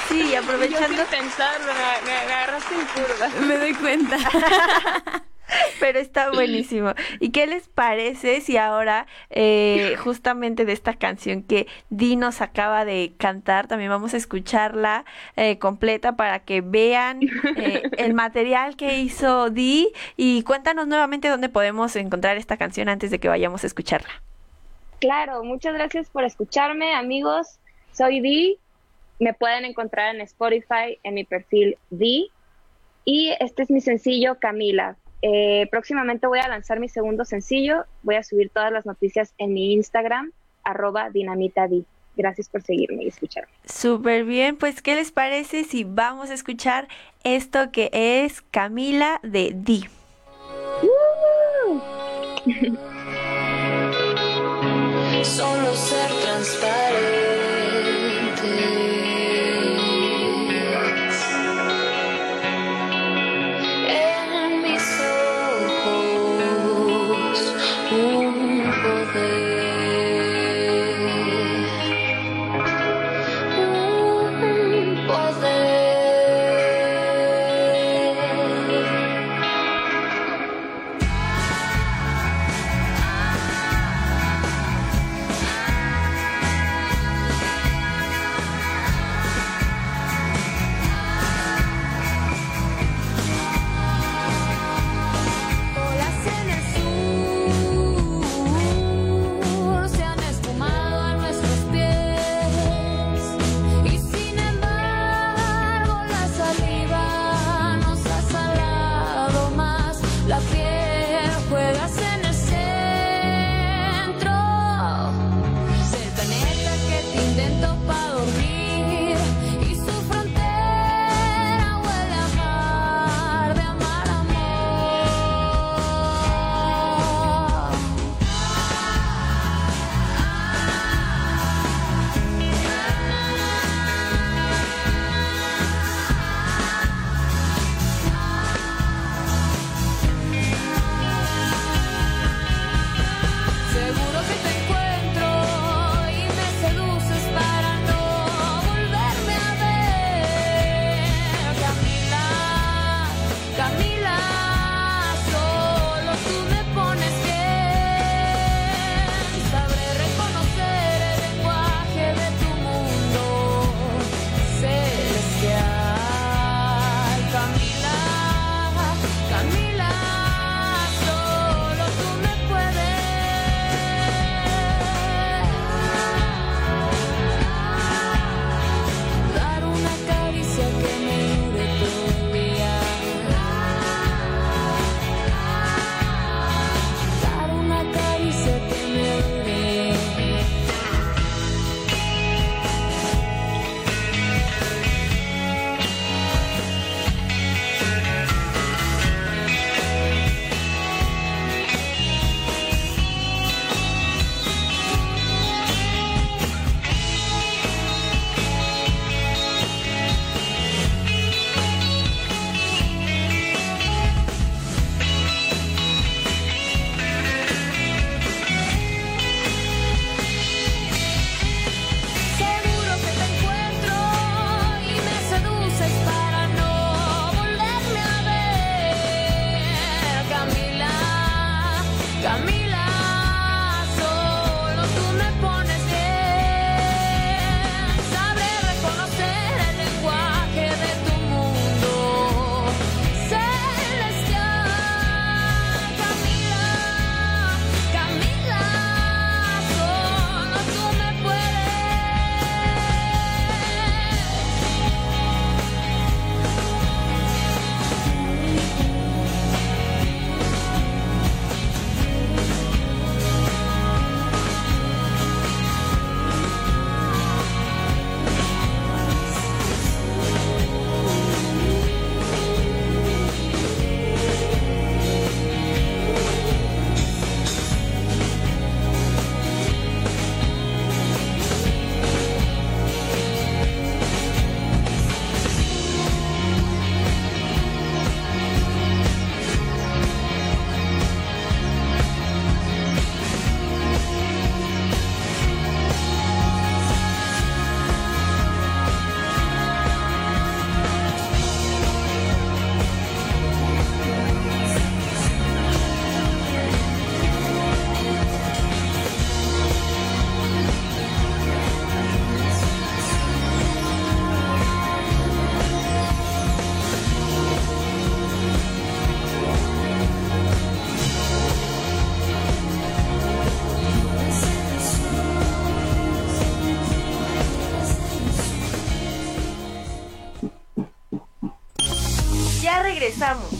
Speaker 1: Sí, aprovechando.
Speaker 3: pensar, me, agarraste en curva.
Speaker 2: Me doy cuenta.
Speaker 1: Pero está buenísimo. ¿Y qué les parece si ahora, eh, justamente de esta canción que Di nos acaba de cantar, también vamos a escucharla eh, completa para que vean eh, el material que hizo Di? Y cuéntanos nuevamente dónde podemos encontrar esta canción antes de que vayamos a escucharla.
Speaker 3: Claro, muchas gracias por escucharme, amigos. Soy Di. Me pueden encontrar en Spotify en mi perfil Di. Y este es mi sencillo Camila. Eh, próximamente voy a lanzar mi segundo sencillo. Voy a subir todas las noticias en mi Instagram, arroba dinamitadi. Gracias por seguirme y escucharme.
Speaker 1: Súper bien, pues ¿qué les parece si vamos a escuchar esto que es Camila de Di?
Speaker 9: Solo ser transparente.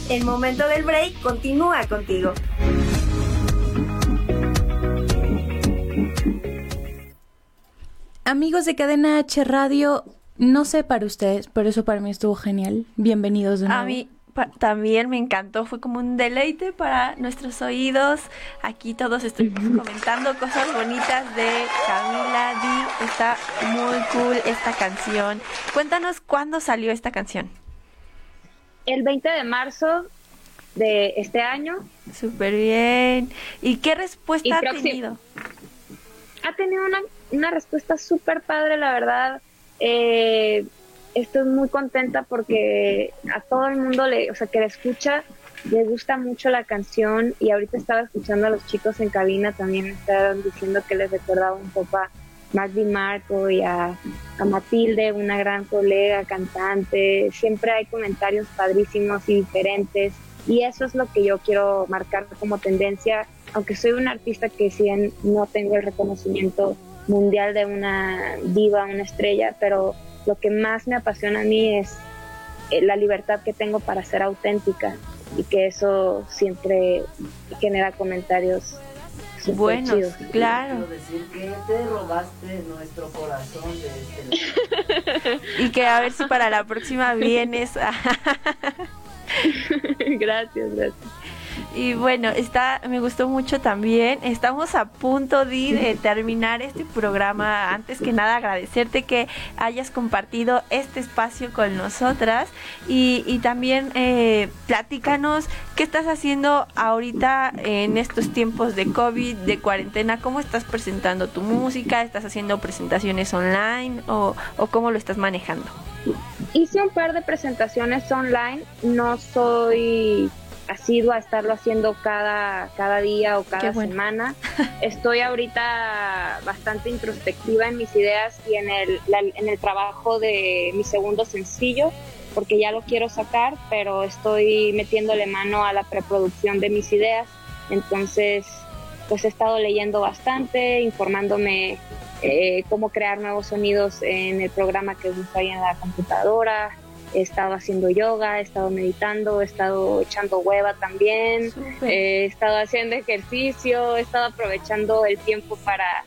Speaker 10: El
Speaker 1: momento del break continúa contigo.
Speaker 2: Amigos de Cadena H Radio, no sé para ustedes, pero eso para mí estuvo genial. Bienvenidos de nuevo.
Speaker 1: A mí también me encantó, fue como un deleite para nuestros oídos. Aquí todos estuvimos comentando cosas bonitas de Camila Di. Está muy cool esta canción. Cuéntanos cuándo salió esta canción.
Speaker 3: El 20 de marzo de este año.
Speaker 1: Súper bien. ¿Y qué respuesta
Speaker 3: Y
Speaker 1: ha
Speaker 3: próximo-
Speaker 1: tenido?
Speaker 3: ha tenido una, una respuesta súper padre, la verdad. Eh, estoy muy contenta porque a todo el mundo, le, o sea, que la escucha, le gusta mucho la canción y ahorita estaba escuchando a los chicos en cabina también estaban diciendo que les recordaba un poco a Di Marco y a, Matilde, una gran colega, cantante. Siempre hay comentarios padrísimos y diferentes y eso es lo que yo quiero marcar como tendencia, aunque soy un artista que si bien no tengo el reconocimiento mundial de una diva, una estrella, pero lo que más me apasiona a mí es eh, la libertad que tengo para ser auténtica y que eso siempre genera comentarios súper
Speaker 1: Buenos,
Speaker 3: chidos.
Speaker 1: claro.
Speaker 11: decir que te robaste nuestro corazón de este
Speaker 1: Y que a ver si para la próxima vienes.
Speaker 3: gracias, gracias.
Speaker 1: Y bueno, está, me gustó mucho también. Estamos a punto Di, de terminar este programa. Antes que nada, agradecerte que hayas compartido este espacio con nosotras. Y, y también eh, platícanos qué estás haciendo ahorita en estos tiempos de COVID, de cuarentena. ¿Cómo estás presentando tu música? ¿Estás haciendo presentaciones online? ¿O, o cómo lo estás manejando?
Speaker 3: Hice un par de presentaciones online, no soy asidua a estarlo haciendo cada, cada día o cada
Speaker 1: bueno.
Speaker 3: semana. Estoy ahorita bastante introspectiva en mis ideas y en el, la- en el trabajo de mi segundo sencillo, porque ya lo quiero sacar, pero estoy metiéndole mano a la preproducción de mis ideas. Entonces, pues he estado leyendo bastante, informándome eh, cómo crear nuevos sonidos en el programa que uso ahí en la computadora. He estado haciendo yoga, he estado meditando, he estado echando hueva también, eh, he estado haciendo ejercicio, he estado aprovechando el tiempo para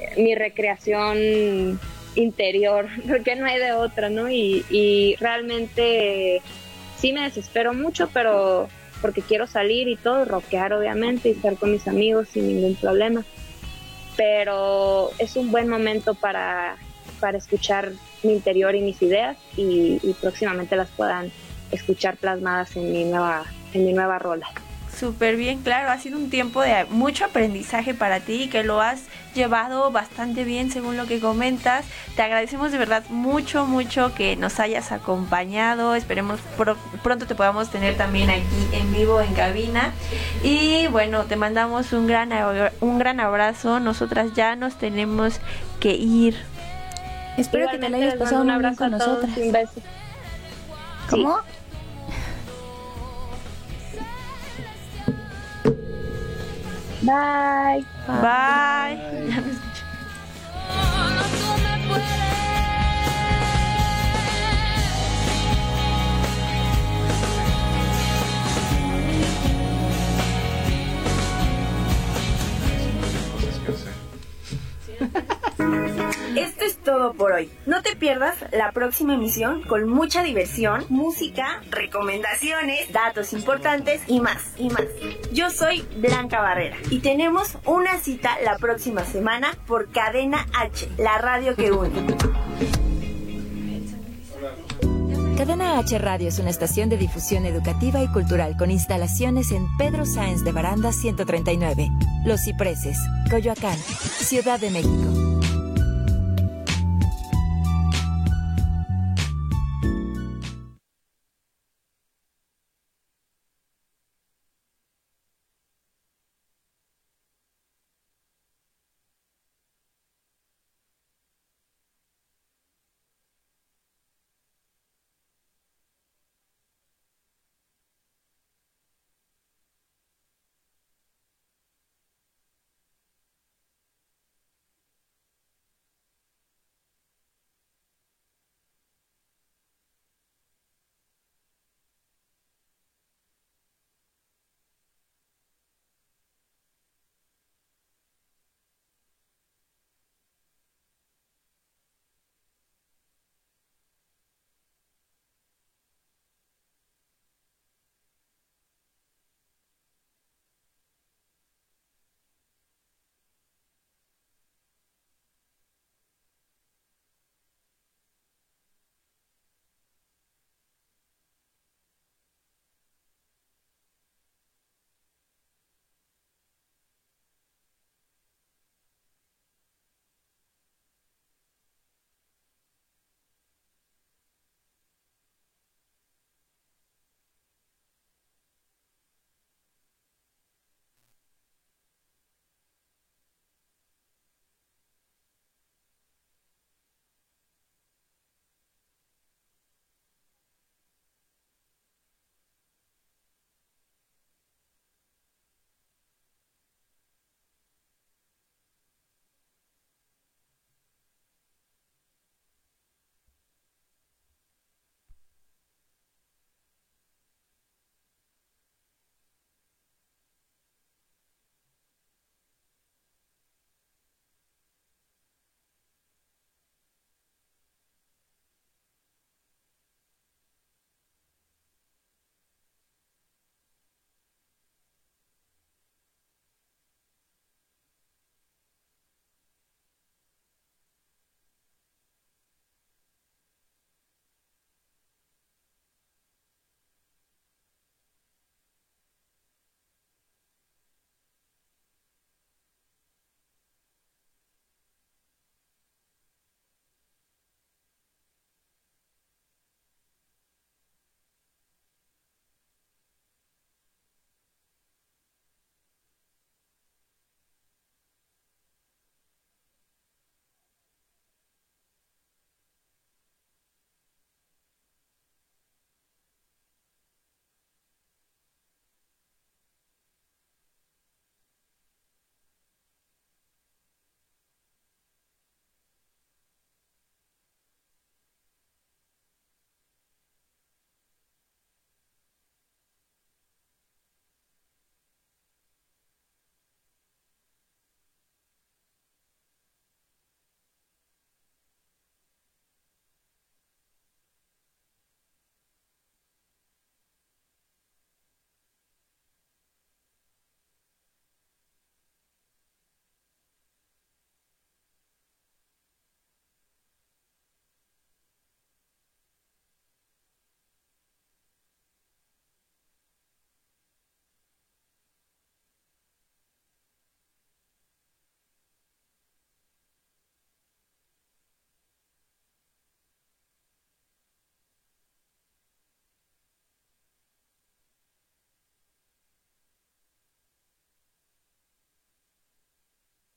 Speaker 3: eh, mi recreación interior, porque no hay de otra, ¿no? Y, y realmente sí me desespero mucho, pero porque quiero salir y todo, rockear obviamente y estar con mis amigos sin ningún problema. Pero es un buen momento para, para escuchar mi interior y mis ideas y, próximamente las puedan escuchar plasmadas en mi nueva, en mi nueva rola.
Speaker 1: Súper bien, claro, ha sido un tiempo de mucho aprendizaje para ti y que lo has llevado bastante bien según lo que comentas. Te agradecemos de verdad mucho, mucho que nos hayas acompañado. Esperemos pro- pronto te podamos tener también aquí en vivo en cabina. Y bueno, te mandamos un gran, un gran abrazo. Nosotras ya nos tenemos que ir.
Speaker 2: Espero que te la hayas pasado
Speaker 3: mando
Speaker 2: muy
Speaker 3: un
Speaker 2: bien con
Speaker 3: abrazo a todos
Speaker 2: nosotras.
Speaker 3: un beso.
Speaker 2: ¿Cómo?
Speaker 3: Bye.
Speaker 1: Bye. Ya me escucho. Esto es todo por hoy. No te pierdas la próxima emisión con mucha diversión, música, recomendaciones, datos importantes y más, y más. Yo soy Blanca Barrera y tenemos una cita la próxima semana por Cadena H, la radio que une.
Speaker 4: Cadena H Radio es una estación de difusión educativa y cultural con instalaciones en Pedro Sáenz de Baranda 139, Los Cipreses, Coyoacán, Ciudad de México.